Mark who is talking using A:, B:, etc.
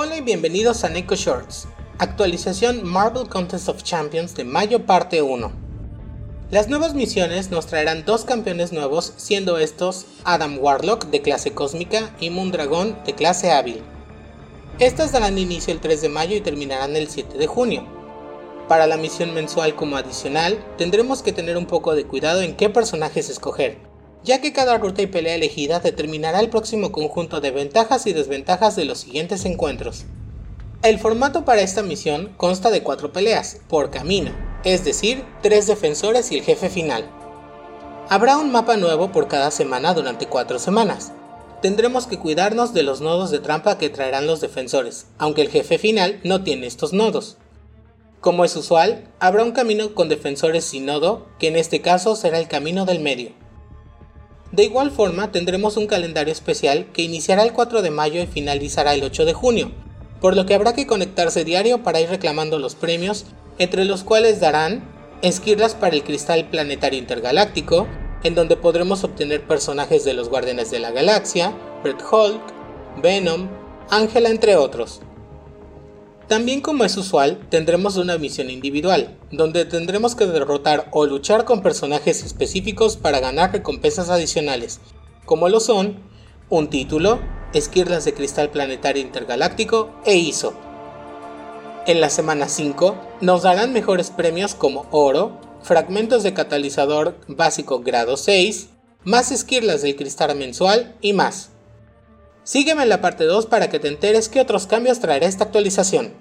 A: Hola y bienvenidos a Neko Shorts, actualización Marvel Contest of Champions de mayo parte 1. Las nuevas misiones nos traerán dos campeones nuevos, siendo estos Adam Warlock de clase cósmica y Moondragon de clase hábil. Estas darán inicio el 3 de mayo y terminarán el 7 de junio. Para la misión mensual como adicional, tendremos que tener un poco de cuidado en qué personajes escoger, ya que cada ruta y pelea elegida determinará el próximo conjunto de ventajas y desventajas de los siguientes encuentros. El formato para esta misión consta de 4 peleas, por camino, es decir, 3 defensores y el jefe final. Habrá un mapa nuevo por cada semana durante 4 semanas. Tendremos que cuidarnos de los nodos de trampa que traerán los defensores, aunque el jefe final no tiene estos nodos. Como es usual, habrá un camino con defensores sin nodo, que en este caso será el camino del medio. De igual forma, tendremos un calendario especial que iniciará el 4 de mayo y finalizará el 8 de junio, por lo que habrá que conectarse diario para ir reclamando los premios, entre los cuales darán esquirlas para el cristal planetario intergaláctico, en donde podremos obtener personajes de los Guardianes de la Galaxia, Red Hulk, Venom, Ángela entre otros. También como es usual, tendremos una misión individual, donde tendremos que derrotar o luchar con personajes específicos para ganar recompensas adicionales, como lo son un título, esquirlas de cristal planetario intergaláctico e ISO. En la semana 5 nos darán mejores premios como oro, fragmentos de catalizador básico grado 6, más esquirlas del cristal mensual y más. Sígueme en la parte 2 para que te enteres qué otros cambios traerá esta actualización.